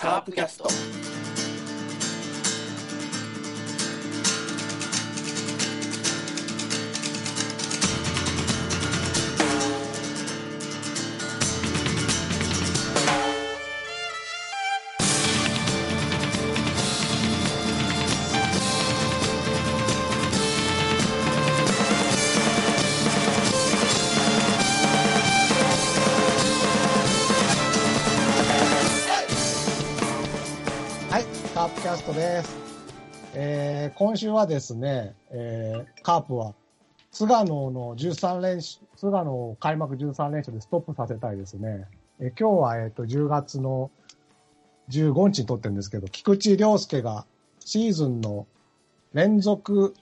カープキャスト。今週はですね、えーカープは菅野の13連勝、菅野を開幕13連勝でストップさせたいですね。えー今日は、えっと10月の15日に撮ってるんですけど、菊池涼介がシーズンの連続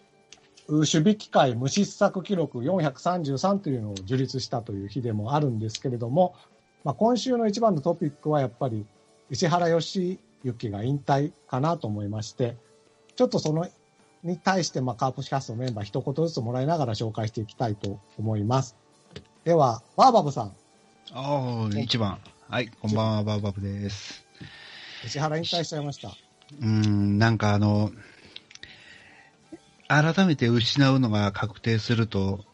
守備機会無失策記録433というのを樹立したという日でもあるんですけれども、まあ、今週の一番のトピックはやっぱり石原良幸が引退かなと思いまして、ちょっとそのに対して、まあ、カープキャストのメンバー一言ずつもらいながら紹介していきたいと思います。では、バーバブさん、ああ、一番。はい、こんばんは、バーバブです。石原引退しちゃいました。うーん、なんかあの、改めて失うのが確定すると、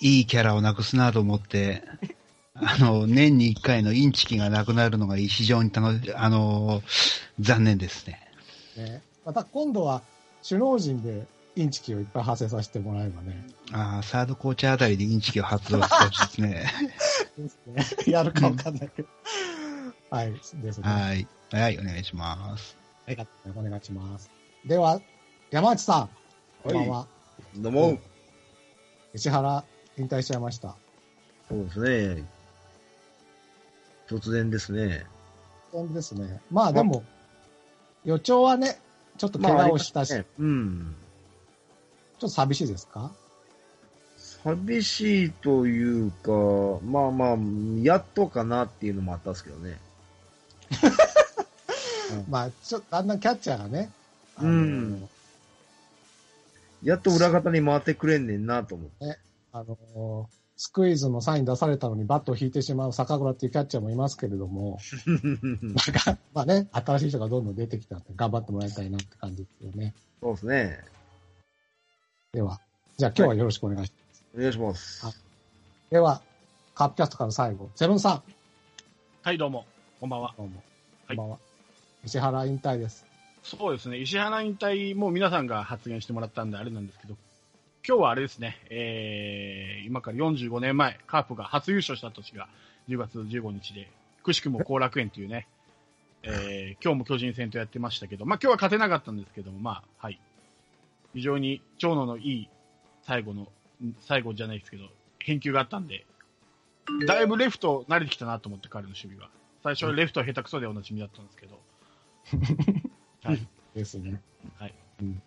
いいキャラをなくすなと思って、あの、年に一回のインチキがなくなるのが非常に楽し、あの、残念ですね。ね、また今度は首脳陣でインチキをいっぱい発生させてもらえばね、ああ、サードコーチあたりでインチキを発動してほしいですね。ですねやるかわかんないけど。はい、ですね。はい。はい、お願いします。はい、お願いします。では、山内さん、こんばんは。どうも。石原引退しちゃいました。そうですね。突然ですね。当然ですね。まあでも、予兆はね、ちょっと怪我をしたし、まあねうん。ちょっと寂しいですか？寂しいというか、まあまあ、やっとかなっていうのもあったんですけどね。まあ、ちょっとだんだんキャッチャーがね、うんやっと裏方に回ってくれんねんなと思って。あのスクイズのサイン出されたのにバットを引いてしまう坂倉っていうキャッチャーもいますけれども、なんか、まあね、新しい人がどんどん出てきたんで、頑張ってもらいたいなって感じですよね。そうですね。では、じゃあ今日はよろしくお願いします。お願いします。あでは、カップキャストから最後、セブンさん、はい、どうも。こんばんは。どうも。はいこんばんは。石原引退です。そうですね、石原引退、もう皆さんが発言してもらったんであれなんですけど、今日はあれですね、えー、今から45年前、カープが初優勝した年が10月15日で、くしくも後楽園というね、えー、今日も巨人戦とやってましたけど、まあ今日は勝てなかったんですけども、まあ、はい。非常に長野のいい最後の、ん最後じゃないですけど、返球があったんで、だいぶレフト慣れてきたなと思って彼の守備は。最初はレフト下手くそでおなじみだったんですけど、はい。ですね。はい。うん。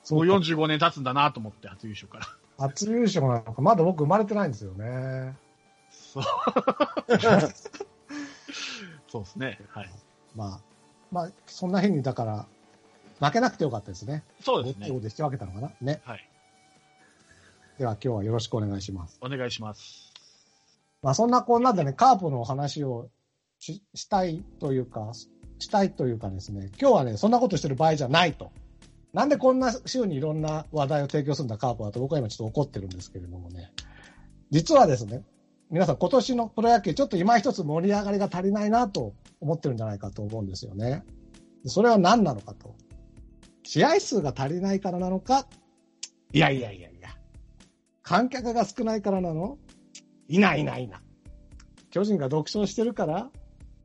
もそううか45年経つんだなと思って、初優勝から。初優勝なんか、まだ僕生まれてないんですよね。そう。そうですね。はい。まあ、まあ、そんな日に、だから、負けなくてよかったですね。そうですね。どっちをで引き分けたのかなね。はい。では今日はよろしくお願いします。お願いします。まあそんなこんなでね、カープのお話をししたいというか、したいというかですね、今日はね、そんなことしてる場合じゃないと。なんでこんな週にいろんな話題を提供するんだカープだと僕は今ちょっと怒ってるんですけれどもね。実はですね、皆さん今年のプロ野球ちょっと今一つ盛り上がりが足りないなと思ってるんじゃないかと思うんですよね。それは何なのかと。試合数が足りないからなのかいやいやいやいや。観客が少ないからなのいないいないいな。巨人が独勝してるから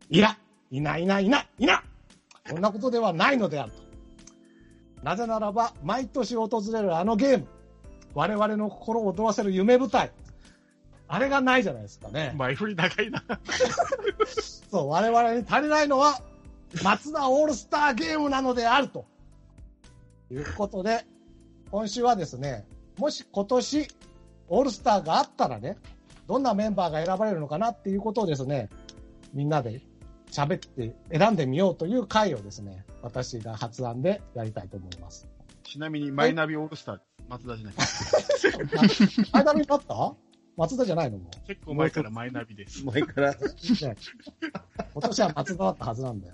いらいないいないいないいなそんなことではないのであると。なぜならば、毎年訪れるあのゲーム、我々の心を躍らせる夢舞台、あれがないじゃないですかね。前振り長いな。そう、我々に足りないのは、松田オールスターゲームなのであると。いうことで、今週はですね、もし今年、オールスターがあったらね、どんなメンバーが選ばれるのかなっていうことをですね、みんなで喋って選んでみようという回をですね、私が発案でやりたいと思います。ちなみに、マイナビオールスター、松田じゃない。間になった？松田じゃないの？も結構前からマイナビです。前から。う。ね、今年は松田だったはずなんだよ。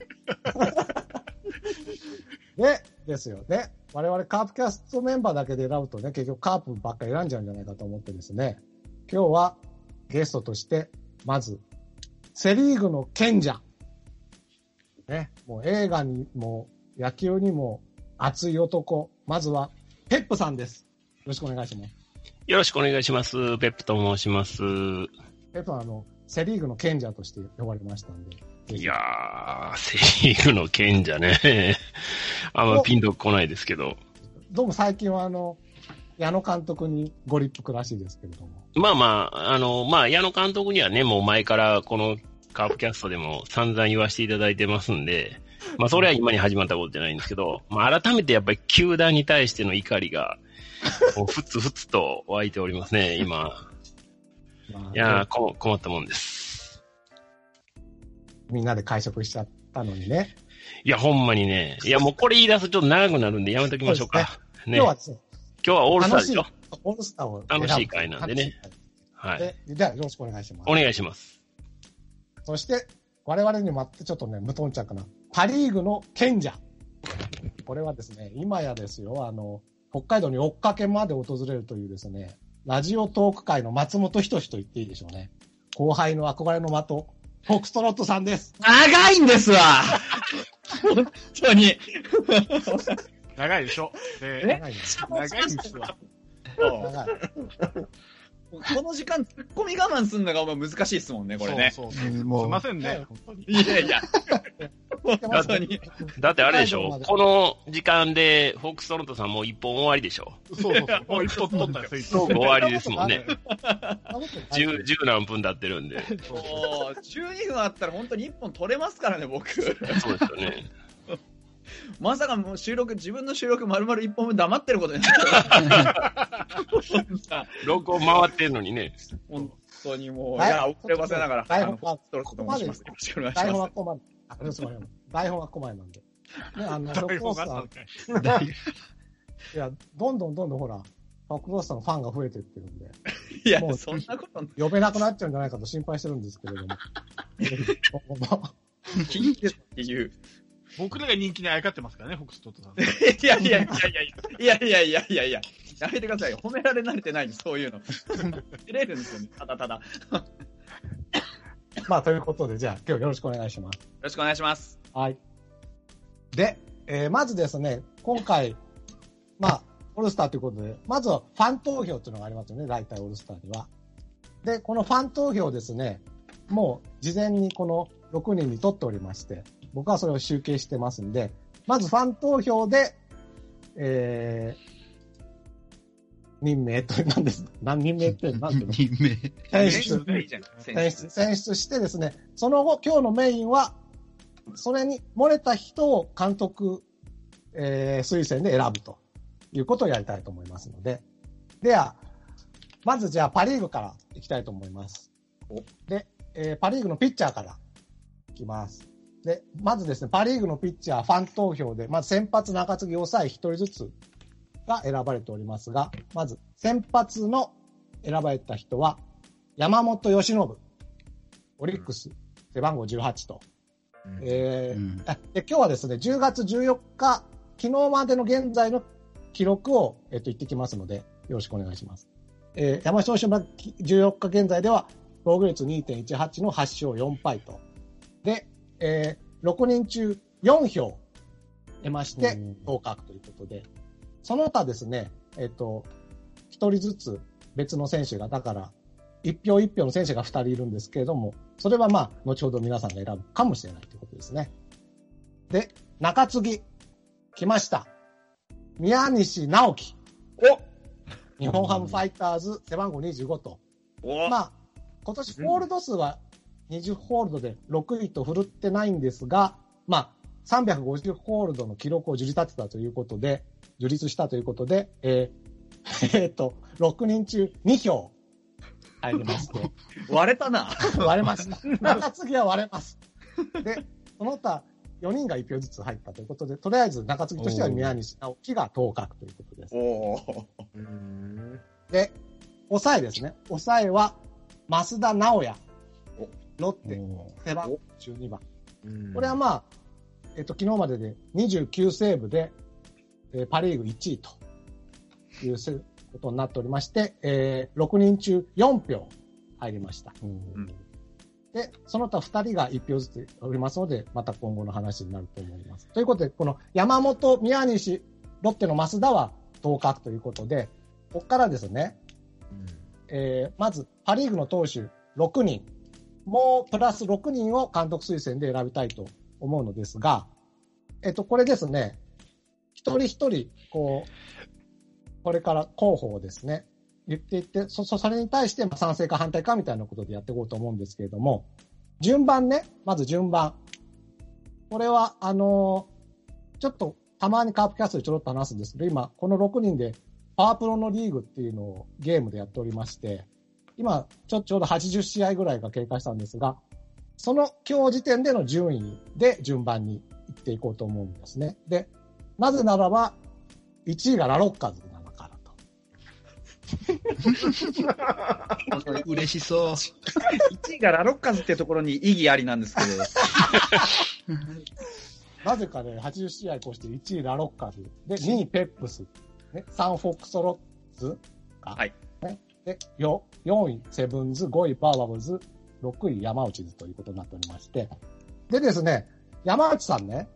で、ですよ。で、我々カープキャストメンバーだけで選ぶとね、結局カープばっかり選んじゃうんじゃないかと思ってですね、今日はゲストとして、まず、セリーグの賢者。ね、もう映画にも野球にも熱い男。まずは、ペップさんです。よろしくお願いします。よろしくお願いします。ペップと申します。ペップはあの、セリーグの賢者として呼ばれましたんで。いやー、セリーグの賢者ね。あんまピンとこないですけど。どうも最近はあの、矢野監督にご立腹らしいですけれども。まあまあ、あの、まあ、矢野監督にはね、もう前からこのカープキャストでも散々言わせていただいてますんで、まあ、それは今に始まったことじゃないんですけど、まあ、改めてやっぱり球団に対しての怒りが、ふつふつと湧いておりますね、今。まあいやー、こ困ったもんです。みんなで会食しちゃったのにね。いや、ほんまにね。いや、もうこれ言い出すとちょっと長くなるんでやめときましょうか。ね。今日はですね、今日はオールスターでしょ？楽オールスターを楽しい会なんでね。はい。で、じゃあよろしくお願いします。お願いします。そして、我々にもあってちょっとね、無頓着な、パリーグの賢者。これはですね、今やですよ、あの、北海道に追っかけまで訪れるというですね、ラジオトーク界の松本人志と言っていいでしょうね。後輩の憧れの的、フォクストロットさんです。長いんですわ本当に。長いでしょ。で、長いです。長いんですわ。長い。この時間、突っ込み我慢するのがまあ難しいですもんね、これね。そうそうそう。すいませんね、本当に。いやいや、本当に。だってあれでしょこの時間で、フォックストロントさんもう一本終わりでしょそうそうそう。もう一本取ったよ、そいつ。終わりですもんね。十、十十何分経ってるんで。もう、12分あったら本当に1本取れますからね、僕。そうですよね。まさかもう収録、自分の収録丸々1本分黙ってることになった。録音回ってんのにね。本当にもう、いはいや、遅ればせながら、台本はストロットと申します。よろしくお願いし台本。はこまで。あ。台本はこまでなんで。ね、あの、台本ロックロスターがあったのかい。いや、どんどんどんどんほら、ロックロスターのファンが増えてってるんで、いやも、うそんなこと、呼べなくなっちゃうんじゃないかと心配してるんですけれども 緊急っていう。僕らが人気にあやかってますからね、フォックストットさん。いやいやいやいやいやいやいやいやいや、やめてくださいよ。褒められ慣れてないんです、そういうの。照れるんですよね、ただただ。よ まあ、ということで、じゃあ、今日よろしくお願いします。ろしくお願いします。はい。で、えーまずですね、今回、まあ、オールスターということで、まずはファン投票っていうのがありますよね、大体オールスターには。で、このファン投票ですね、もう事前にこの6人に取っておりまして、僕はそれを集計してますんで、まずファン投票で、えー、任命と、何です何人名って何ていうの？任命。選選出選出、選出してですね、その後、今日のメインは、それに漏れた人を監督、えー推薦で選ぶということをやりたいと思いますので。では、まずじゃあパリーグからいきたいと思います。で、えーパリーグのピッチャーからいきます。で、まずですね、パリーグのピッチャー、ファン投票で、まず先発中継ぎ抑え一人ずつが選ばれておりますが、まず先発の選ばれた人は、山本由伸、オリックス、背番号18と。えーうんあで今日はですね、10月14日、昨日までの現在の記録を、えっと、言ってきますので、よろしくお願いします。えー山下投手は14日現在では、防御率2.18の8勝4敗と。で、えー6人中4票得ましてうん、合格ということで、その他ですね、えっと、1人ずつ別の選手が、だから、1票1票の選手が2人いるんですけれども、それはまあ、後ほど皆さんが選ぶかもしれないということですね。で、中継ぎ、来ました。宮西直樹。日本ハムファイターズ背番号25と。おまあ、今年ホールド数は20ホールドで6位と振るってないんですが、まあ、350ホールドの記録を樹立立てたということで、樹立したということで、えー えーと、6人中2票入りまして、割れたな。割れました。中継ぎは割れます。で、その他4人が1票ずつ入ったということで、とりあえず中継ぎとしては宮西直樹が当確ということです。で、抑えですね。抑えは、増田直也お。ロッテ、お背番号12番。うんこれはまあ、えっと、昨日までで29セーブで、えーパリーグ1位というせことになっておりまして、えー6人中4票入りました。んで、その他2人が1票ずつおりますので、また今後の話になると思います。ということで、この山本、宮西、ロッテの増田は当確ということで、ここからですね、えーまず、パ・リーグの投手6人、もうプラス6人を監督推薦で選びたいと思うのですが、えっと、これですね、一人一人、こう、これから候補をですね、言っていって、そ、それに対して賛成か反対かみたいなことでやっていこうと思うんですけれども、順番ね、まず順番。これは、あのーちょっと、たまにカープキャストでちょろっと話すんですけど、今、この6人で、パワープロのリーグっていうのをゲームでやっておりまして、今、ちょ、ちょうど80試合ぐらいが経過したんですが、その今日時点での順位で順番に行っていこうと思うんですね。で、なぜならば、1位がラロッカーズなのからと。嬉しそう。1位がラロッカーズっていうところに意義ありなんですけど、なぜかね、80試合越して1位ラロッカーズ。で、2位ペップス。ね、3フォックスロッツか。はい。ね、で、よ4位セブンズ、5位バーバブズ、6位山内ズということになっておりまして。でですね、山内さんね、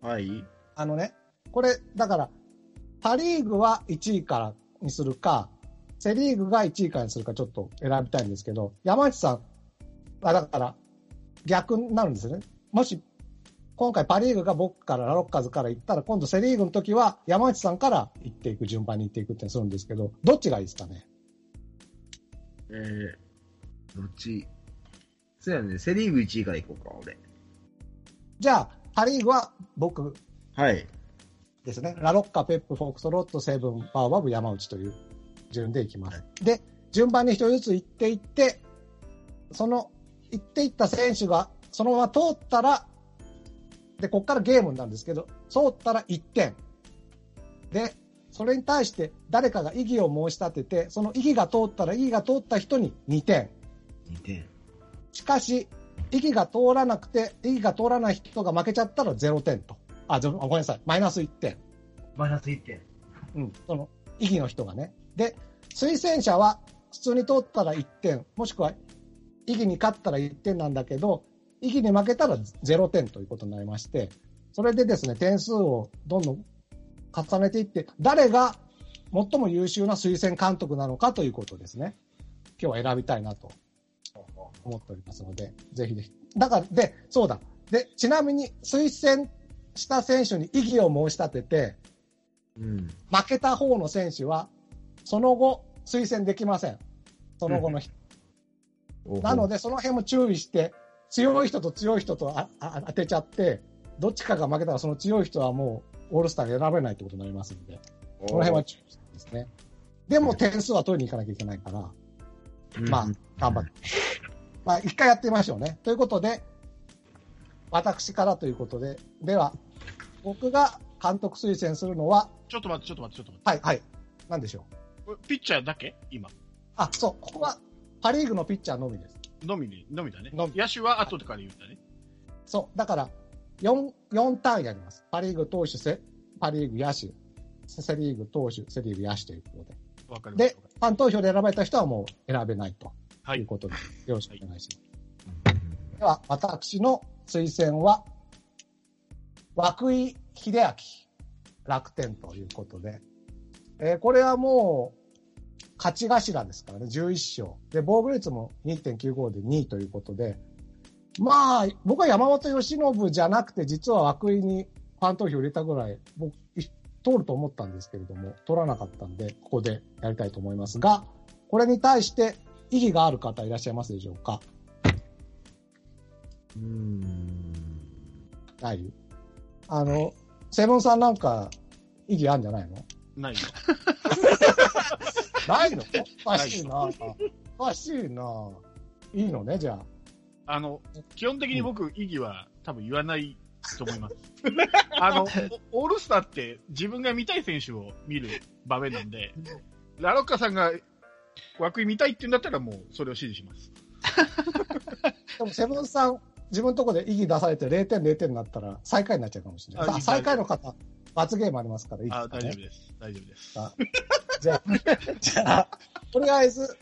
はい。あのね、これ、だから、パリーグは1位からにするか、セリーグが1位からにするかちょっと選びたいんですけど、山内さんはだから逆になるんですよね。もし、今回パリーグが僕からラロッカーズから行ったら、今度セリーグの時は山内さんから行っていく、順番に行っていくってするんですけど、どっちがいいですかね？えー、どっち？そうやね、セリーグ1位から行こうか、俺。じゃあ、パリーグは僕はい。ですね。ラロッカ、ペップ、フォークストロット、セブン、バーバブ、山内という順でいきます。で、順番に一人ずつ行っていって、その、行っていった選手が、そのまま通ったら、で、こっからゲームなんですけど、通ったら1点。で、それに対して誰かが異議を申し立てて、その異議が通ったら異議が通った人に2点。2点。しかし、異議が通らなくて、異議が通らない人が負けちゃったら0点と。あ、ごめんなさい。マイナス1点。マイナス1点。うん、その、異議の人がね。で、推薦者は普通に通ったら1点、もしくは異議に勝ったら1点なんだけど、異議に負けたら0点ということになりまして、それでですね、点数をどんどん重ねていって、誰が最も優秀な推薦監督なのかということですね。今日は選びたいなと思っておりますので、ぜひぜひ。だから、で、そうだ。で、ちなみに推薦した選手に異議を申し立てて、うん。負けた方の選手は、その後、推薦できません。その後の人。なので、で、その辺も注意して、強い人と強い人とああ当てちゃって、どっちかが負けたらその強い人はもうオールスターに選べないってことになりますので、この辺は注意してですね。でも点数は取りに行かなきゃいけないから、まあ、頑張って。まあ、一回やってみましょうね。ということで、私からということで、では、僕が監督推薦するのは、ちょっと待って、ちょっと待って、ちょっと待はい、はい。なんでしょう。って。ピッチャーだけ？今。あ、そう、ここはパリーグのピッチャーのみです。のみに、のみだね。野手は後とかで言うんだね。そう、だから、4、4ターンやります。パリーグ投手、セパリーグ野手、セリーグ投手、セリーグ野手ということで。わかりましで、ファン投票で選ばれた人はもう選べないとはいいうことで、よろしくお願いします。では、私の推薦は、涌井秀明、楽天ということで、えーこれはもう、勝ち頭ですからね、11勝。で、防御率も2.95で2位ということで、まあ、僕は山本由伸じゃなくて、実は涌井にファン投票入れたぐらい、僕、い通ると思ったんですけれども、取らなかったんで、ここでやりたいと思いますが、これに対して意義がある方いらっしゃいますでしょうか？うーん。ない？あの、セブンさんなんか意義あるんじゃないの？ないよ。ないの？おかしいな。おかしいな。いいのね、じゃあ。あの、基本的に僕、意義は多分言わないと思います。あの、おオールスターって自分が見たい選手を見る場面なんで、ラロッカさんが枠井見たいって言うんだったらもうそれを支持します。でも、セブンさん、自分のところで意義出されて0点0点になったら最下位になっちゃうかもしれない。最下位の方、罰ゲームありますから、いいであすかね。大丈夫です。大丈夫です。あじゃあ、じゃあ、とりあえず、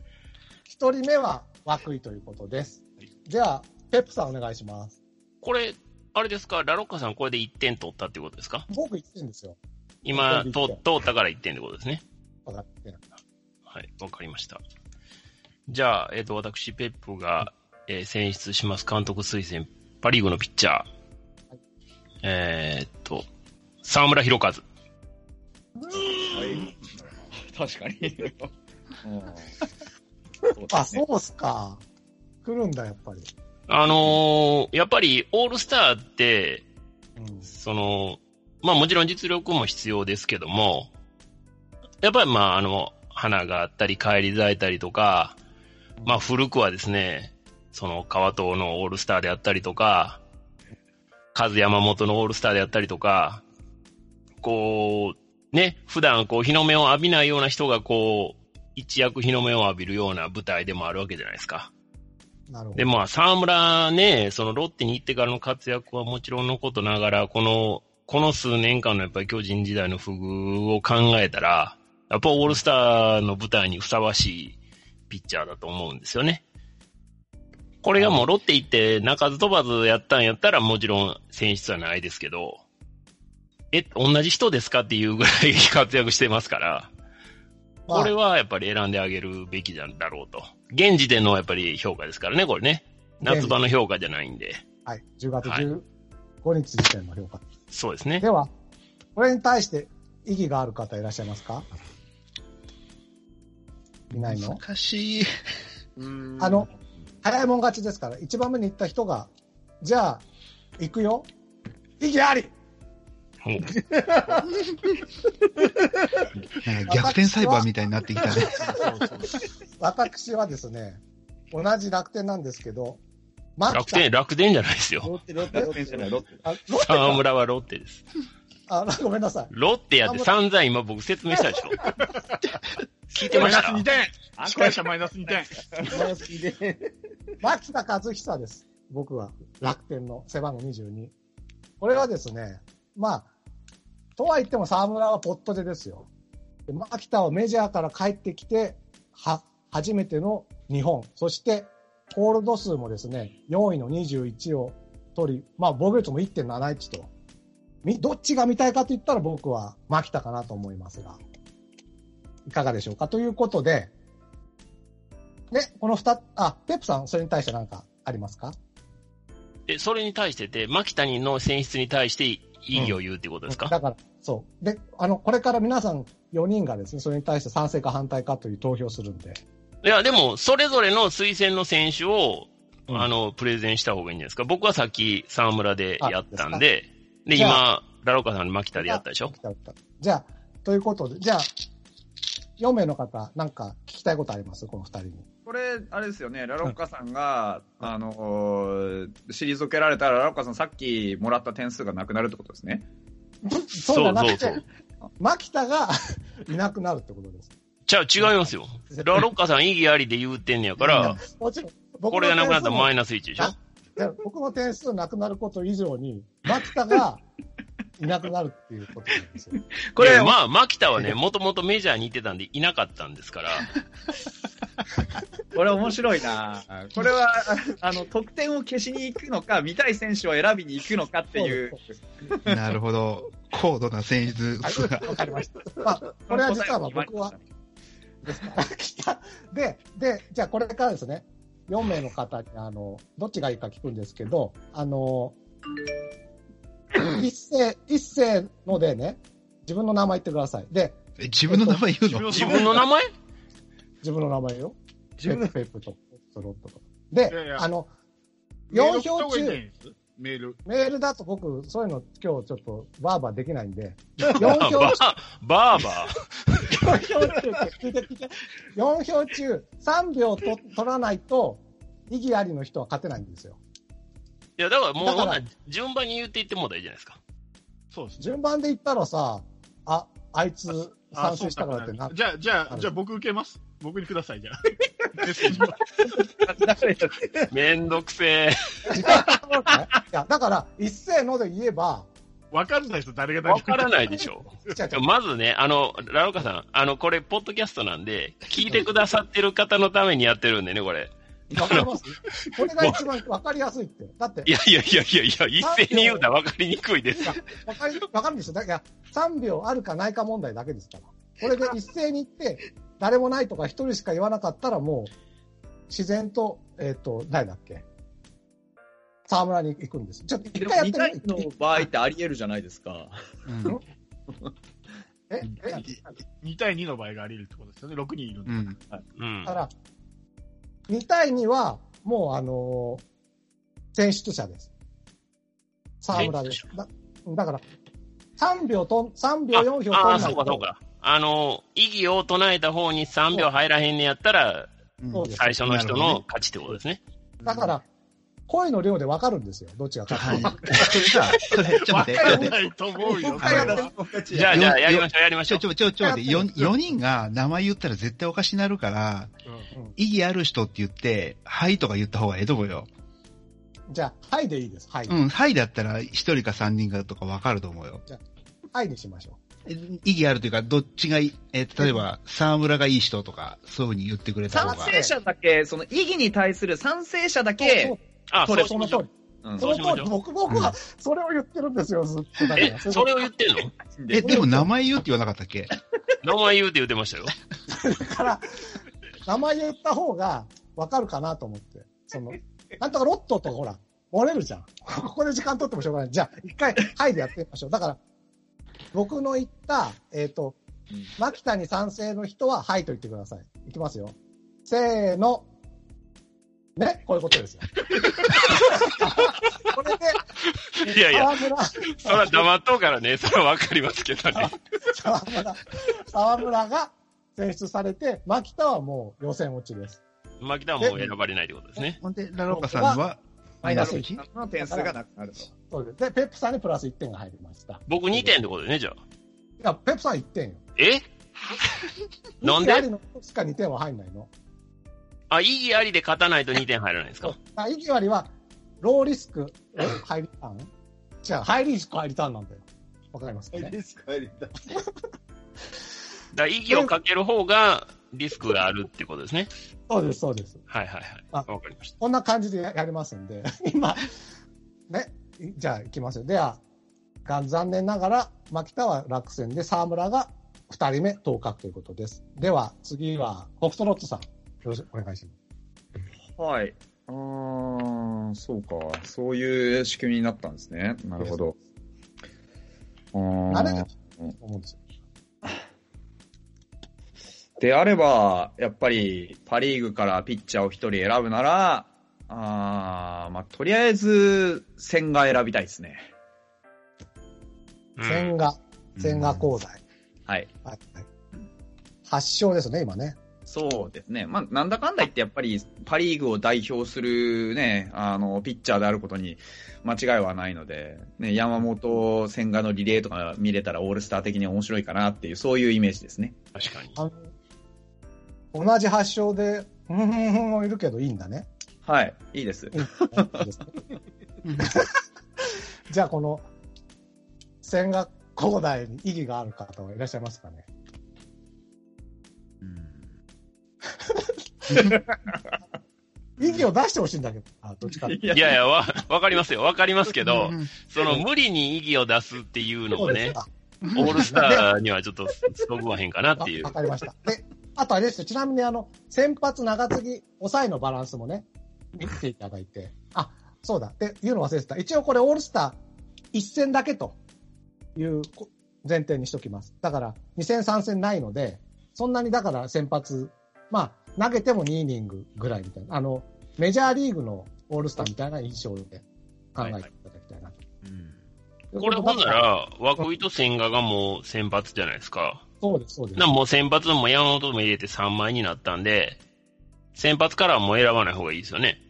一人目は涌井ということです。じゃあ、ペップさんお願いします。これ、あれですか、ラロッカさんこれで1点取ったってことですか？僕言ってるんですよ。今、1通通ったから1点ってことですね。分かってないはい、わかりました。じゃあ、えっ、と、私、ペップが、えー選出します監督推薦、パリーグのピッチャー。えーっと、沢村博和。確かに。うんあ、そうっすか。来るんだ、やっぱり。あのーやっぱり、オールスターって、うん。その、まあもちろん実力も必要ですけども、やっぱりまああの、花があったり、帰り咲いたりとか、まあ古くはですね、その川藤のオールスターであったりとか、和山本のオールスターであったりとか、こう、ね、普段こう日の目を浴びないような人がこう、一躍日の目を浴びるような舞台でもあるわけじゃないですか。なるほど。で、まあ、沢村ね、そのロッテに行ってからの活躍はもちろんのことながら、この、この数年間のやっぱり巨人時代の不遇を考えたら、やっぱオールスターの舞台にふさわしいピッチャーだと思うんですよね。これがもうロッテ行って鳴かず飛ばずやったんやったらもちろん選出はないですけど、え、同じ人ですかっていうぐらい活躍してますから、まあこれはやっぱり選んであげるべきなんだろうと。現時点のやっぱり評価ですからね、これね。夏場の評価じゃないんで。はい。10月はい15日時点の評価。そうですねで。は、これに対して意義がある方いらっしゃいますか？いないの？難しい。あの、早いもん勝ちですから、一番目に行った人が、じゃあ、行くよ。意義あり なんか逆転裁判みたいになってきたね。私はですね、同じ楽天なんですけど、楽天、楽天じゃないですよ。ロッテ、ロッテ、ロッテ楽天じゃない、ロッテ。あロッテか沢村はロッテです。あ、ごめんなさい。ロッテやって散々今僕説明したでしょ。聞いてました？マイナス2点司会者マイナス2点大好きで。牧田和久です。僕は。楽天の背番号22。これはですね、まあ、とは言っても沢村はポットでですよ。で牧田はメジャーから帰ってきて、は、初めての日本。そして、ホールド数もですね、4位の21を取り、まあ、防御率も1.71と。み、どっちが見たいかと言ったら僕は牧田かなと思いますが。いかがでしょうか？ということで、ね、この二、あ、ペップさん、それに対して何かありますか？え、それに対してて、牧谷の選出に対して異議を言うってことですか、だから、そう。で、あの、これから皆さん4人がですね、それに対して賛成か反対かという投票するんで。いや、でも、それぞれの推薦の選手を、うんあの、プレゼンした方がいいんじゃないですか？僕はさっき沢村でやったんで、で、今、ラロカさん牧田でやったでしょ？じゃあ、ということで、じゃあ、4名の方、なんか聞きたいことあります？この2人に。これ、あれですよね、ラロッカさんが、あのー、退けられたら、ラロッカさんさっきもらった点数がなくなるってことですね。そうじゃな。くて、そうそう。牧田が いなくなるってことです。じゃあ違いますよ。ラロッカさん異議ありで言うてんねやから、もちろん、僕これがなくなったらマイナナス1でしょ？で僕の点数なくなること以上に、牧田が いなくなるっていうことなんですよ。これまあ、牧田はね、もともとメジャーに行ってたんでいなかったんですから、これ面白いなこれは、ああの、得点を消しに行くのか、見たい選手を選びに行くのかっていう。なるほど。高度な戦術わかりました。まあ、これは実はまあ僕は、ですから、来た。で、で、じゃあこれからですね、4名の方に、あの、どっちがいいか聞くんですけど、あの、一斉、一斉のでね、自分の名前言ってください。で、え自分の名前言うの？自分の名前？自分の名前よ。自分ペップと、スロットと。で、いやいやあの、メール4票中メール。メールだと僕、そういうの今日ちょっとバーバーできないんで、4バ票ーバーバ4票中、聞いて聞いて。4票中、3票と取らないと、意義ありの人は勝てないんですよ。ー。いや、だからもう、だから順番に言っていってもらいいじゃないですか。そうですね。順番で言ったらさ、あ、あいつあ賛成したからってなじゃあ、じゃあ、じゃあ僕受けます。僕にください、じゃあ。めんどくせえ。いや、だから、一斉ので言えば、わかんないです誰が誰わからないでしょ。まずね、あの、ラロカさん、あの、これ、ポッドキャストなんで、聞いてくださってる方のためにやってるんでね、これ。わかります？これが一番わかりやすいって。だってい、やいやいやいやいや、一斉に言うたら分かりにくいです。わかり、わかるんですよ。だから、3秒あるかないか問題だけですから。これで一斉に言って、誰もないとか一人しか言わなかったらもう、自然と、えっ、と、誰だっけ？沢村に行くんです。ちょっと一回やって2対みの場合ってあり得るじゃないですか。うん。え、え、2対2の場合があり得るってことですよね。6人いるんで。うん。うんだ。から、2対2は、もうあのー選出者です。沢村です。だだから、3秒と、3秒4票取ああ、らないと。そうかそうか。あの、異議を唱えた方に3秒入らへんねやったら、最初の人の勝ちってことですね。だから、声の量でわかるんですよ。どっちが勝はい つか。。それじゃあ、それ、ちょっとわ待って。からないと思うよ。じゃあ、じゃあ、やりましょう、やりましちょ、ょうち。ょ、ちょ、ちょ、待って、4, 4人が名前言ったら絶対おかしになるから、うん意義ある人って言って、はいとか言った方がええと思うよ。じゃあ、はいでいいです。はい。うん、はいだったら1人か3人かとかわかると思うよ。はいにしましょえ意義あるというか、どっちがいい、えー例えば、沢村がいい人とか、そういうふうに言ってくれた方が。賛成者だけ、その意義に対する賛成者だう。け、あ、それその通り。。うんその通り。僕、僕は、それを言ってるんですよ、ずっと。え、それを言ってんの？え、でも名前言うって言わなかったっけ？名前言うって言ってましたよ。だから、名前言った方がわかるかなと思って。その、なんとかロットとかほら、漏れるじゃん。ここで時間取ってもしょうがない。じゃあ、一回、はいでやってみましょう。だから、僕の言った、えっ、と、うん牧田に賛成の人は、はいと言ってください。いきますよ。せーの。ねこういうことですよ。これで、いやいや、それは黙っとうからね、それはわかりますけどね。沢村、沢村が選出されて、牧田はもう予選落ちです。牧田はもう選ばれないってことですね。ほんで、ラロッカさんは、マイナス1 1。の点数がなくなると。そうです。で、ペップさんにプラス1点が入りました。い僕2点ってことでね、じゃあ。や、ペップさん1点よ。え？なんで？意義ありの人しか2点は入んないの。あ、意義ありで勝たないと2点入らないんですか？あ意義ありは、ローリスク、えハイリターン違う、ハイリスク、ハイリターンなんだよ。わかりますかね？リスクありだ。だ から意義をかける方がリスクがあるってことですね。そうです、そうです。はいはいはい。あわかりました。こんな感じでややりますんで、今、ね、いじゃあ行きますよ。では、が残念ながら、牧田は落選で、沢村が2人目当確ということです。では、次は、ホフトロットさん。よろしくお願いします。はい。あー、そうか。そういう仕組みになったんですね。なるほど。あーあれだと思うんですよ。であれば、やっぱりパリーグからピッチャーを一人選ぶなら、あーまあ、とりあえず、千賀選びたいですね。うん千賀、千賀交代。はい。はいはい発勝ですね、今ね。そうですね。まあ、なんだかんだ言って、やっぱり、パリーグを代表するね、あの、ピッチャーであることに間違いはないので、ね、山本、千賀のリレーとか見れたらオールスター的に面白いかなっていう、そういうイメージですね。確かに。同じ発祥で、ふんふんふんもいるけどいいんだね。はい。いいです。じゃあ、この、千賀交代に意義がある方はいらっしゃいますかね。意義を出してほしいんだけど、あどっちかいやいや、わ、わかりますよ。わかりますけど、その無理に意義を出すっていうのがね、オールスターにはちょっとそぐわへんかなっていうわ。かりました。で、あとあれですよ、ちなみにあの、先発長継ぎ、抑えのバランスもね、見ていただいて、あ、そうだ、っていうの忘れてた。一応これオールスター一戦だけという前提にしときます。だから、2戦3戦ないので、そんなにだから先発、まあ、投げても2イニングぐらいみたいな、あの、メジャーリーグのオールスターみたいな印象で考えていただきたいなと。これほんなら、涌井と千賀がもう先発じゃないですか。そうです、そうです。なもう先発も山本も入れて3枚になったんで、先発からはもう選ばない方がいいですよね。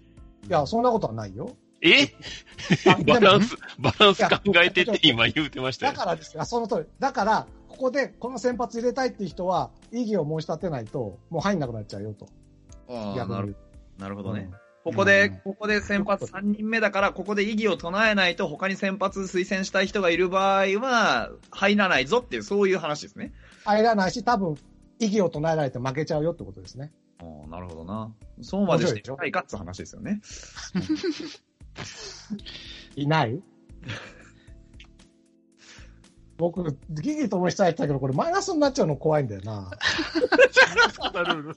いや、そんなことはないよ。え？バランス、バランス考えてって今言うてましたよ。だからですよ。あその通り。だから、ここでこの先発入れたいっていう人は、異議を申し立てないと、もう入んなくなっちゃうよと。ああ、逆に言うなるなるほどね。うんここで、うんここで先発3人目だから、ここで異議を唱えないと、他に先発推薦したい人がいる場合は、入らないぞっていう、そういう話ですね。入らないし、多分、異議を唱えられて負けちゃうよってことですね。ああ、なるほどな。そうまでしていいかって話ですよね。いない？僕、ギギともしたいったけど、これマイナスになっちゃうの怖いんだよな。ルール。い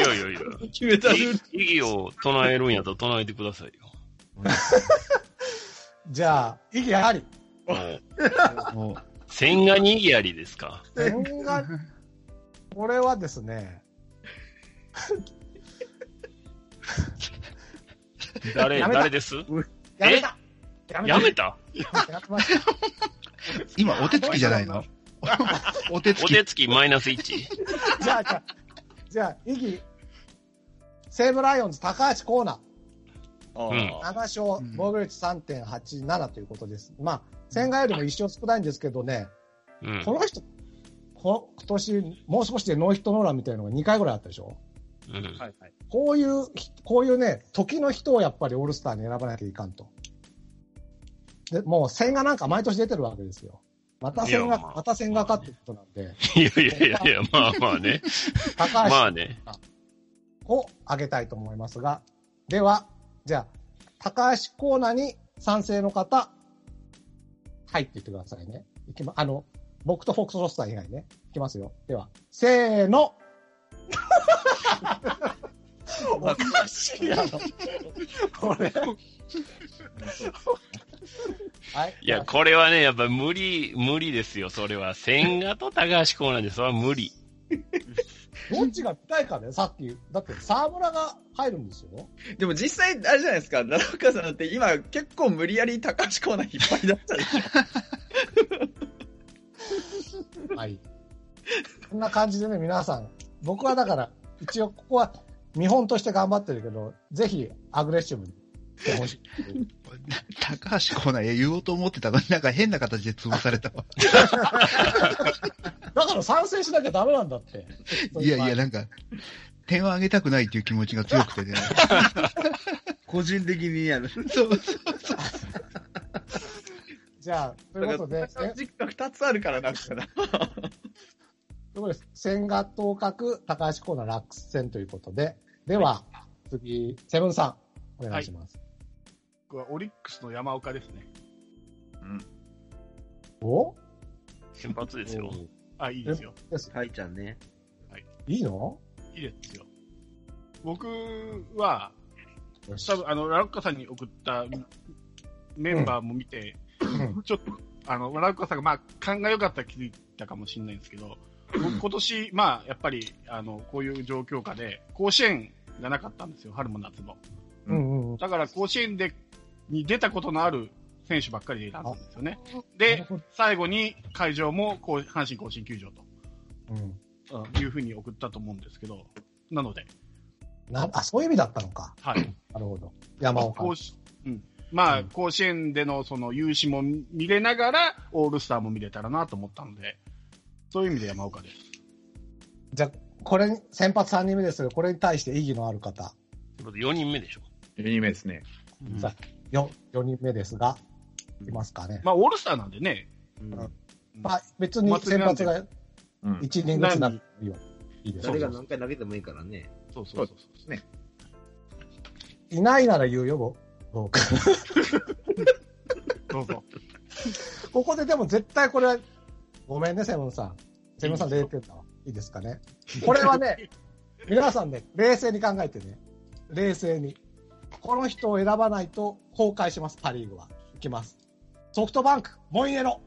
やいやいや。決めたルール。意義を唱えるんやったら唱えてくださいよ。じゃあ、異議あり。千賀に意義ありですか？点が、これはですね、誰、やめた誰です？やめたやめたやめました？今、お手つきじゃないの？お手つき。お手つきマイナス1。じゃあ、じゃあ、じゃあ、異議、西武ライオンズ高橋コーナー。あうんあ7勝うん、防御率3.87ということです。まあ、千賀よりも1勝少ないんですけどね、うんこ。の人、こ今年、もう少しでノーヒットノーランみたいなのが2回ぐらいあったでしょ？うんはいはい。こういう、こういうね、時の人をやっぱりオールスターに選ばなきゃいかんと。で、もう千賀なんか毎年出てるわけですよ。また千賀、いやまあまた千賀かってことなんで、いやいやいやいや、まあまあね。高橋まあね。を挙げたいと思いますが、では、じゃあ、高橋コーナーに賛成の方、入っていってくださいね。いきま、あの、僕とフォックスロスター以外ね。いきますよ。では、せーの。おかしいやろ。これ。はい。いや、これはね、やっぱ無理、無理ですよ、それは。千賀と高橋コーナーで、それは無理。どっちが見たいかね、さっき。だって、沢村が入るんですよ。でも実際、あれじゃないですか、奈良岡さんだって今結構無理やり高橋コーナー引っ張り出したでしょ。はい。こんな感じでね、皆さん。僕はだから、一応ここは見本として頑張ってるけど、ぜひアグレッシブに。高橋コーナー言おうと思ってたのになんか変な形で潰されたわ。だから賛成しなきゃダメなんだって。いやいや、なんか、点を上げたくないっていう気持ちが強くてね。個人的にやる。そうそう。じゃあ、ということで、え実家2つあるからなんかな。ということで、千賀当角、高橋コーナー落選ということで、では、次、セブンさん、お願いします。これはオリックスの山岡ですね。お？先発ですよ。あ、いいですよ。はいちゃんね。いいの？いいですよ。僕は、よし多分あの、ラロッカさんに送ったメンバーも見て、うんちょっと、あの、ラロッカさんが、まあ、勘が良かったら気づいたかもしれないんですけど、僕今年、まあ、やっぱり、あの、こういう状況下で、甲子園がなかったんですよ、春も夏も。うんうんうん。だから、甲子園で、に出たことのある選手ばっかりで選んだんですよね。で最後に会場も、こう、阪神甲子園球場うんというふうに送ったと思うんですけど、なので、なあ、そういう意味だったのか。はい。なるほど。山岡。甲子うん。まあ、うん甲子園でのその優勝も見れながら、オールスターも見れたらなと思ったので、そういう意味で山岡です。じゃあ、これに、先発3人目ですが、これに対して意義のある方、4人目でしょ。4人目ですね。さあ 4, 4人目ですが、いますかね。まあ、オールスターなんでね、うんまあ、別に先発がうん。1人ずつなくていいよ。いいです誰が何回投げてもいいからね。そうそうそうそう。ね。いないなら言うよ、僕僕。どうぞ。ここででも絶対これは、ごめんね、セブンさん。セブンさん0点だわ。いいですかね。これはね、皆さんね、冷静に考えてね。冷静に。この人を選ばないと崩壊します、パリーグは。いきます。ソフトバンク、モイネロ。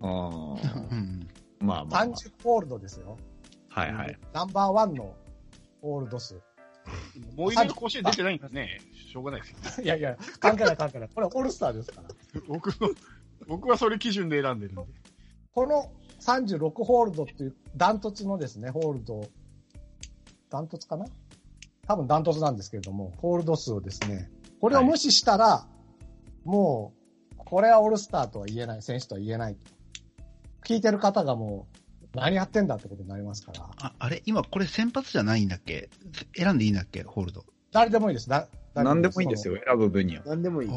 あうーん。まあまあ、ま30ホールドですよ。あ。はいはい。ナンバーワンのホールド数。もう一度甲子園出てないんですね。しょうがないですよ。いやいや、関係ない関係ない。これオールスターですから。僕の、僕はそれ基準で選んでるんで。この36ホールドっていうダントツのですね、ホールド、ダントツかな？多分ダントツなんですけれども、ホールド数をですね、これを無視したら、もう、これはオールスターとは言えない、選手とは言えない。聞いてる方がもう、何やってんだってことになりますから、あ、あれ？今これ先発じゃないんだっけ？選んでいいんだっけ？ホールド。誰でもいいです。だ何でもいいんですよ、。選ぶ分には。なんでもいい。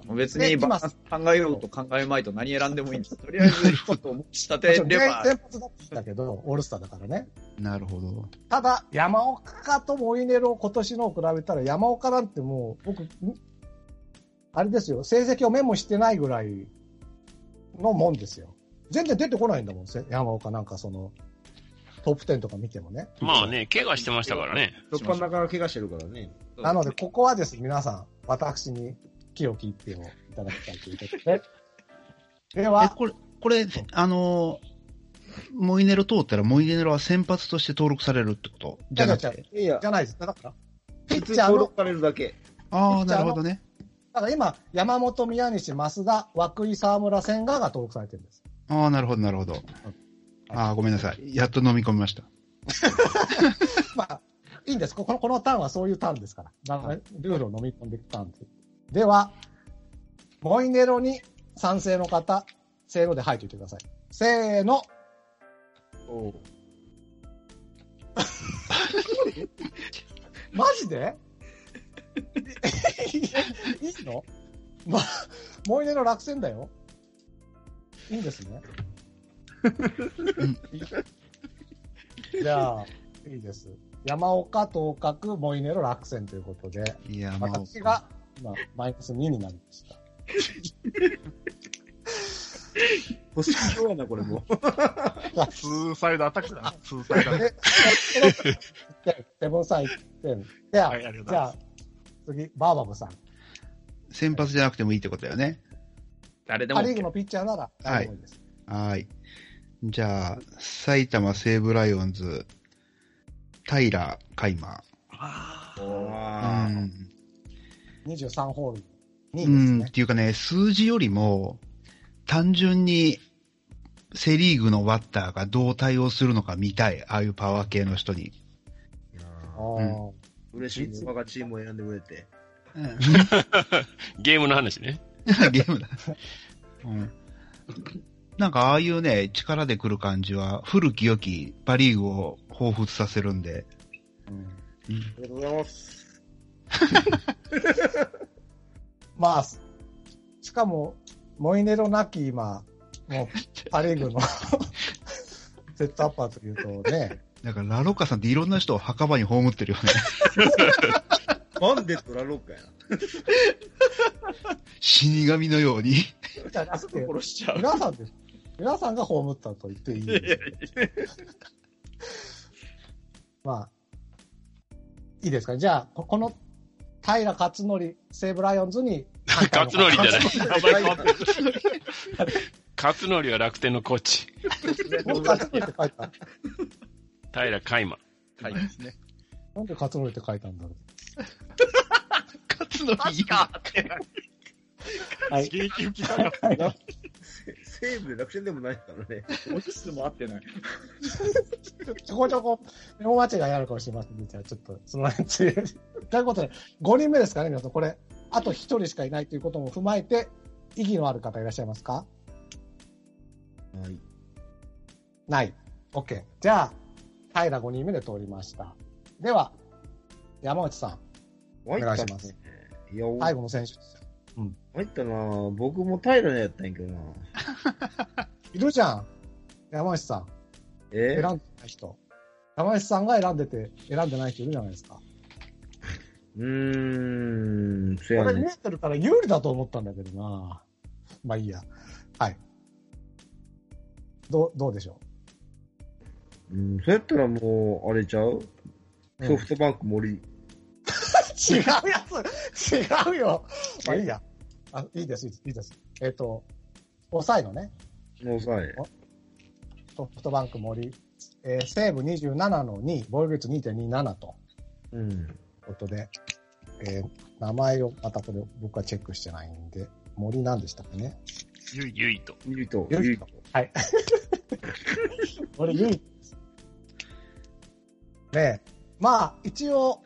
おおもう別にバランス考えようと考えまいと何選んでもいいんです。とりあえず一つを仕立て全れば、先発だって言ったけど、オールスターだからね。なるほど。ただ、山岡とモイネロを今年のを比べたら、山岡なんてもう、僕、んあれですよ、成績をメモしてないぐらいのもんですよ。全然出てこないんだもん、せ山岡なんかその、トップ10とか見てもね。まあね、怪我してましたからね。突破中から怪我してるからね。なので、ここはですね、皆さん、私に気を利いてをいただきたいということで。でえ、は、これ、これ、あのーモイネロ通ったら、モイネロは先発として登録されるってこと？じゃなくて。いやじ、ゃないです。だから、ピ普ッチャー登録、されるだけ。ああ、なるほどね。だから今、山本、宮西、増田、涌井、沢村、千賀が登録されてるんです。ああ、なるほど、なるほど。ああ、ごめんなさい。やっと飲み込みました。まあ、いいんです。この、このターンはそういうターンですから。だからルールを飲み込んでいくターンです。では、モイネロに賛成の方、せーので吐いておいてください。せーの。マジで？いいの？ま、モイネロ落選だよ。いいんですね。じゃあ、いいです。山岡、東角、モイネロ落選ということで、いや、今、マイナス2になりました。星標やな、これも。ツーサイドアタックだな。ツーサイドアタック。で、セブンさん1点。では、はいあじゃあ次、バーバブさん。先発じゃなくてもいいってことだよね。誰でもパリーグのピッチャーなら、誰でもいいです。はい。じゃあ、埼玉西武ライオンズ、平海馬。あうあ。ん。23ホール2位うん、っね。ていうかね、数字よりも、単純に、セリーグのバッターがどう対応するのか見たい。ああいうパワー系の人に。いやあーー嬉しいね。我がチームを選んでくれて。ゲームの話ね。ゲームだ。うん。なんかああいうね、力で来る感じは、古き良きパリーグを彷彿させるんで。うんうんありがとうございます。まあ、しかも、モイネロなき今、もう、パリーグの セットアッパーというとね、だからラロッカさんっていろんな人を墓場に葬ってるよね。なんでトラロッカやな。死神のように。じゃなくて、殺しちゃう。皆さんです。皆さんが葬ったと言っていいです。まあ、いいですか？ね。じゃあ、ここの平勝則、西武ライオンズに、勝則じゃない。勝則は楽天のコーチ。僕勝則って書いた。平海馬。はい。なんで勝則って書いたんだろ勝の確かって。う。はい。刺激吹きたかった。西武で楽天でもないからね。文字数も合ってない。ちょこちょこ、メモ間違いあるかもしれませんね。じゃあ、ちょっと、その辺つい。ということで、5人目ですかね、皆さん。これ、あと1人しかいないということも踏まえて、意義のある方いらっしゃいますか？はい。ない。OK。じゃあ、平5人目で通りました。では、山内さん、お願いします。最後の選手ですよ。入ったな僕も平のやったんやけどな いるじゃん。山内さん。え？選んでない人。山内さんが選んでて、選んでない人いるじゃないですか。うーん、そやね。これ見えてるから有利だと思ったんだけどなまあいいや。はい。どう、どうでしょう？ん、そうやったらもう、あれちゃう？う、ソフトバンク森。違うやつ違うよまあいいや。あ、いいです、いいです。いいですえっ、と、抑えのね、のさえ。ソフトバンク森、えー西武27の2、防御率2.27とうん。いうことで、えー名前をまたこれ僕はチェックしてないんで、森なんでしたっけね？ゆいゆいと。ゆいと、ゆいとゆいと。はい。俺、唯一です。ねえ。まあ、一応、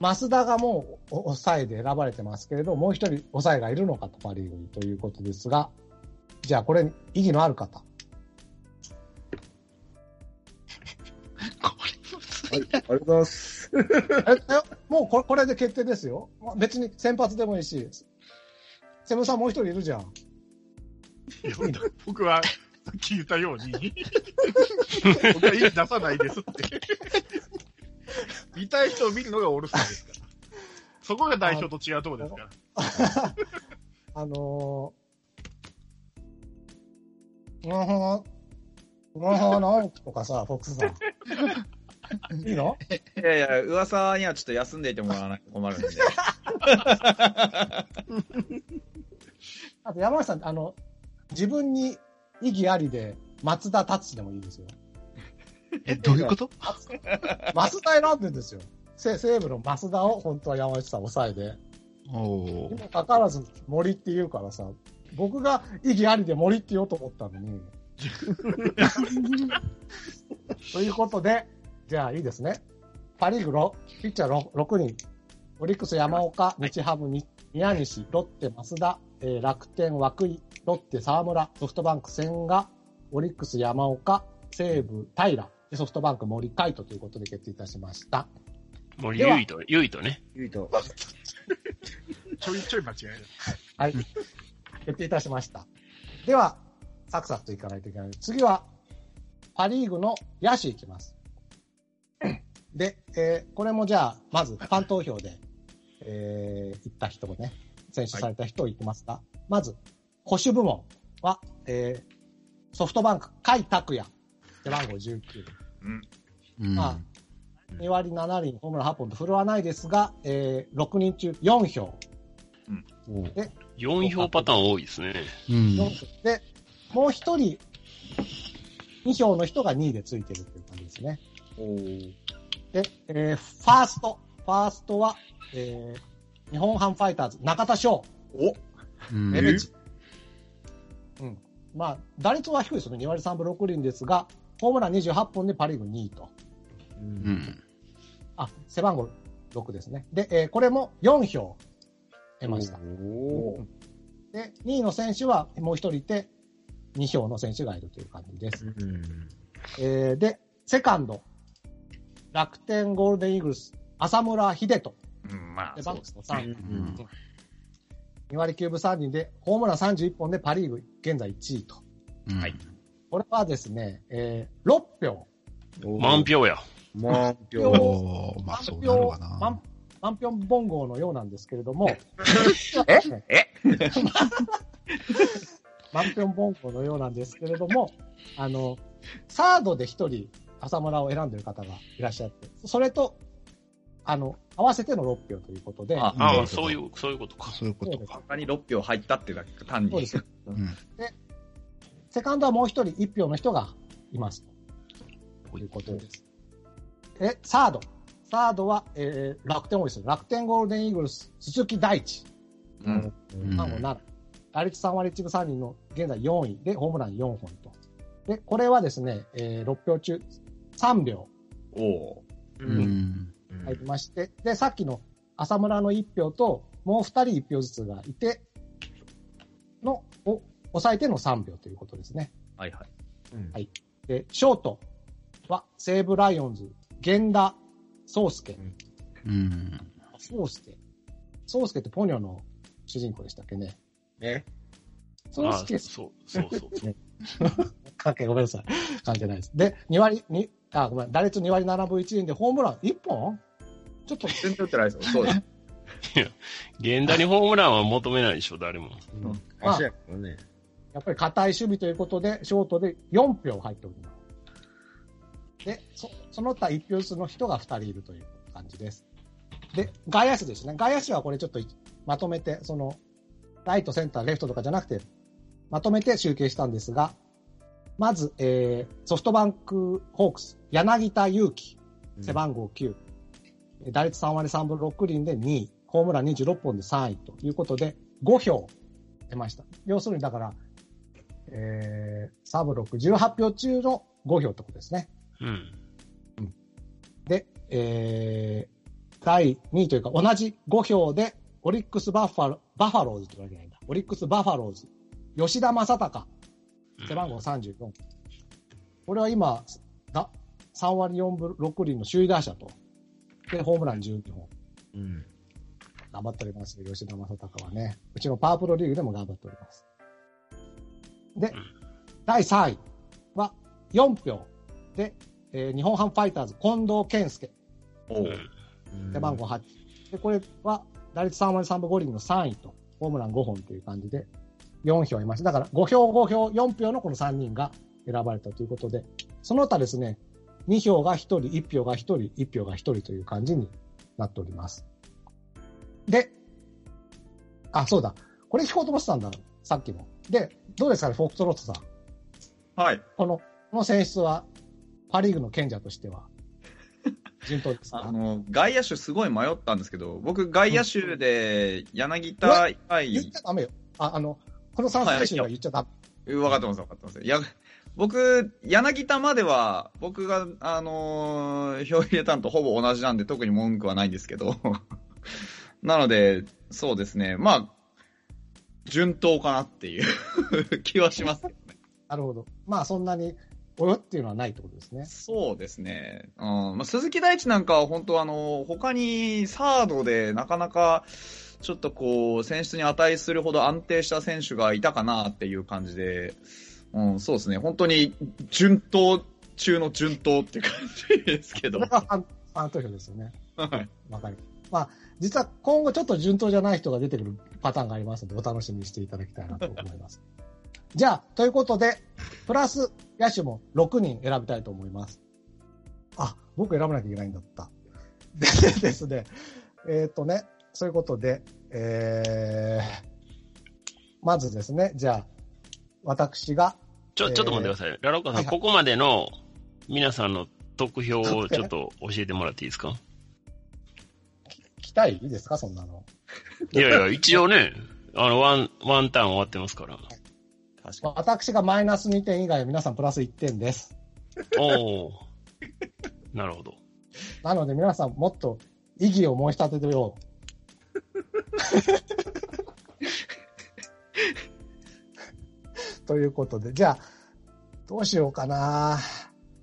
増田がもう抑えで選ばれてますけれど、もう一人抑えがいるのかとパ・リーグにということですが、じゃあこれ、意義のある方。はい、ありがとうございます。もうこれこれで決定ですよ。別に先発でもいいし、セブンさんもう一人いるじゃん。僕は聞いたように、僕は出さないですって。見たい人を見るのがオールスターですから。そこが代表と違うところですから。あのー、うんふん、うんふん、なんとかさ、フォックスさん。いいの？いやいや、噂にはちょっと休んでいてもらわないと困るんで。あと山内さん、あの、自分に意義ありで、松田達でもいいですよ。え、どういうこと？増田選んでんですよ。西西武の増田を本当は山内さん抑えで。おーにもかかわらず森って言うからさ、僕が意義ありで森って言おうと思ったのに。ということで、じゃあいいですね。パリーグロピッチャー 6, 人。オリックス山岡、日ハムに宮西、ロッテ増田、えー楽天涌井、ロッテ沢村、ソフトバンク千賀、オリックス山岡、西武平、でソフトバンク森海斗ということで決定いたしました。森ゆいと、ゆいとね。ゆいと。ちょいちょい間違える。はい。決定いたしました。では、サクサクといかないといけない。次は、パリーグの野手いきます。で、えーこれもじゃあ、まず、ファン投票で、えー、行った人をね、選出された人を言ってますが、まず、保守部門は、えー、ソフトバンク、甲斐拓也、背番号19。うん。まあ2割7厘、ホームラン8本と振るわないですが、えー、6人中4票。4票パターン多いですね。うん。で、もう一人、2票の人が2位でついてるっていう感じですね。で、えーファースト。ファーストは、えー、日本ハムファイターズ、中田翔、おレベチ。うん。まあ、打率は低いですよね。2割3分6厘ですが、ホームラン28本でパリーグ2位と。う。うんん。あ、背番号6ですね。で、えーこれも4票得ました。で、2位の選手はもう一人いて、2票の選手がいるという感じです。うん。えーで、セカンド、楽天ゴールデンイーグルス、浅村秀人、うん、まあ、そうですスの3位、うん2割9分3厘で、ホームラン31本でパ・リーグ現在1位と。うんはいこれはですね、えー6票。満票や。満票。まあそうなるわな満。満票ボンゴのようなんですけれども、え？満票ボンゴのようなんですけれども、あの、サードで一人浅村を選んでる方がいらっしゃって、それと、あの、合わせての6票ということで、ああそういう、そういうことか。そういうことか。他に6票入ったっていうだけ、単に。そうです。うん。セカンドはもう一人、1票の人がいます。ということです。え、サード。サードは、えー、楽天多いですよ。楽天ゴールデンイーグルス、鈴木大地。うん。うん番号7。打率3割1分3厘の現在4位で、ホームラン4本と。で、これはですね、えー、6票中3票おおううん。ん。入りまして、で、さっきの浅村の1票と、もう2人1票ずつがいて、の、を抑えての3票ということですね。はいはい。はいで、ショートは西武ライオンズ、源田壮介。うん。壮介。壮介ってポニョの主人公でしたっけね。え？あ壮介そう、そうそう。関 係ごめんなさい。関係ないです。で、2割、にあ、ごめん、打率2割7分1厘でホームラン1本？ちょっと、全然打ってないですよ。そうです。源田にホームランは求めないでしょ、誰も。まあ足やからね。やっぱり硬い守備ということで、ショートで4票入っております。で、そその他1票ずつの人が2人いるという感じです。で、外野手ですね。外野手はこれちょっとまとめて、その、ライト、センター、レフトとかじゃなくて、まとめて集計したんですが、まず、えー、ソフトバンクホークス、柳田悠岐、背番号9。打率3割3分6厘で2位、ホームラン26本で3位ということで、5票出ました。要するにだから、えー、サブ6、18票中の5票ってことですね。うん。で、えー、第2位というか、同じ5票で、オリックスバッファロバファローズって言われないんだ。オリックスバファローズ、吉田正尚、背番号34。これは今、だ3割4分6厘の首位打者と。で、ホームラン12本。うん。頑張っております、吉田正尚はね。うちのパワープロリーグでも頑張っております。で、第3位は4票で、えー日本ハムファイターズ、近藤健介、おううん背番号8。で、これは打率3割3分5厘の3位と、ホームラン5本という感じで、4票いました。だから5票、5票、4票のこの3人が選ばれたということで、その他ですね、2票が1人、1票が1人、1票が1人という感じになっております。で、あ、そうだ。これ聞こうと思ってたんだ。さっきも。で、どうですかね、フォークトロットさん。はい。この、この選出は、パリーグの賢者としては、順当ですか？あの、外野手すごい迷ったんですけど、僕外野手で柳田以外、言っちゃダメよ。あ、あの、この3選手は言っちゃダメ。分かってます、分かってます。や、僕、柳田までは、僕が、あのー票入れたのとほぼ同じなんで、特に文句はないんですけど。なので、そうですね。まあ、順当かなっていう 気はしますけどね。なるほど。まあ、そんなに、およっていうのはないってことですね。そうですね。うん。まあ、鈴木大地なんかは本当あの、他にサードでなかなか、ちょっとこう、選出に値するほど安定した選手がいたかなっていう感じで、うん、そうですね。本当に、順当中の順当っていう感じですけどこれ。がファン、投票ですよね。はい。わかります。まあ、実は今後ちょっと順当じゃない人が出てくるパターンがありますので、お楽しみにしていただきたいなと思います。じゃあ、ということで、プラス野手も6人選びたいと思います。あ、僕選ばなきゃいけないんだった。で ですね、えっ、とね、そういうことで、えー、まずですね、じゃあ、私が、ちょ、ちょっと待ってください。ラロッカさん、はいはいここまでの皆さんの得票をちょっと教えてもらっていいですか？期待いいですか、そんなの。いやいや、一応ね、あの、ワン、ワンターン終わってますから。確か私がマイナス2点以外は皆さんプラス1点です。おおなるほど。なので皆さんもっと意義を申し立ててよう。ということで、じゃあ、どうしようかな。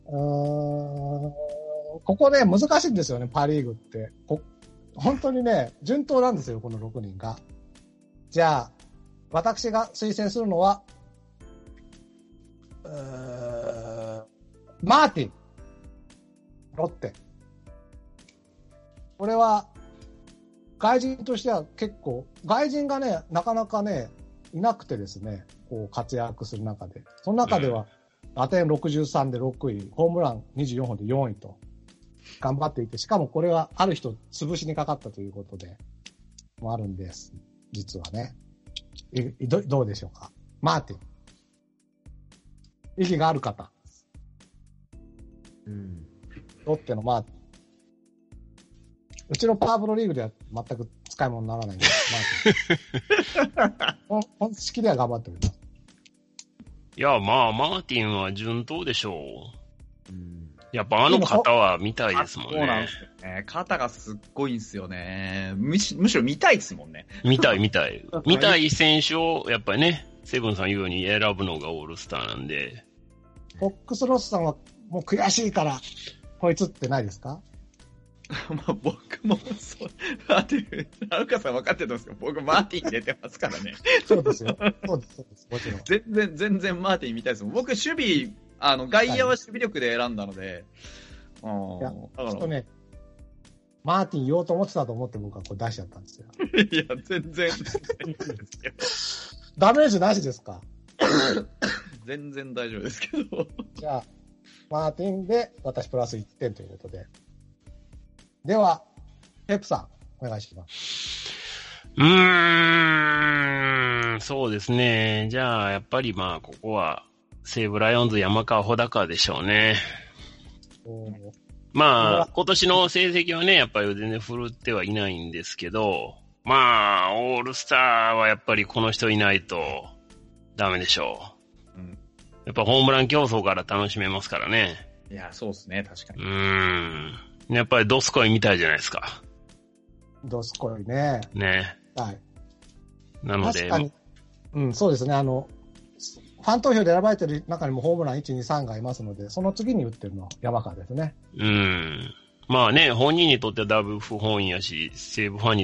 うーん、ここね、難しいんですよね、パリーグって。こ本当にね、順当なんですよ、この6人が。じゃあ、私が推薦するのは、マーティン。ロッテ。これは、外人としては結構、外人がね、なかなかね、いなくてですね、こう活躍する中で。その中では、打点63で6位、ホームラン24本で4位と、頑張っていて、しかもこれはある人潰しにかかったということで、もあるんです。実はね。いどどうでしょうか？マーティン。意義がある方。うん。ロッテのマーティン。うちのパワープロリーグでは全く使い物にならないんです、マーティン。本本式では頑張っております。いや、まあ、マーティンは順当でしょう。うん。やっぱあの方は見たいですもんねそうなんで。すよね。肩がすっごいんですよね。むしむしろ見たいですもんね。見たい見たい。見たい選手を、やっぱりね、セブンさん言うように選ぶのがオールスターなんで。フォックスロスさんはもう悔しいから、こいつってないですか？まあ僕もそう、マーティン、ラルカさん分かってるんですけど、僕マーティン入れてますからね。そうですよ。そうです、そうです。もちろん。全然、全然マーティン見たいです。僕、守備、あの、外野は守備力で選んだので、うんいやだから、ちょっとね、マーティン言おうと思ってたと思って僕はこれ出しちゃったんですよ。いや、全然、ダメージなしですか？全然大丈夫ですけど。じゃあ、マーティンで私プラス1点ということで。では、ペップさん、お願いします。うーん、そうですね。じゃあ、やっぱりまあ、ここは、西武ライオンズ山川穂高でしょうね。まあ、今年の成績はね、やっぱり全然振るってはいないんですけど、まあ、オールスターはやっぱりこの人いないとダメでしょう。うんやっぱホームラン競争から楽しめますからね。いや、そうですね、確かうに。ーん。やっぱりドスコイみたいじゃないですか。どすこいね。ね。はい。なので、確かに。うん、そうですね。あの、ファン投票で選ばれてる中にもホームラン1、2、3がいますので、その次に打ってるのは山川ですね。うん。まあね、本人にとってはだいぶ不本意やし、西武ファンにと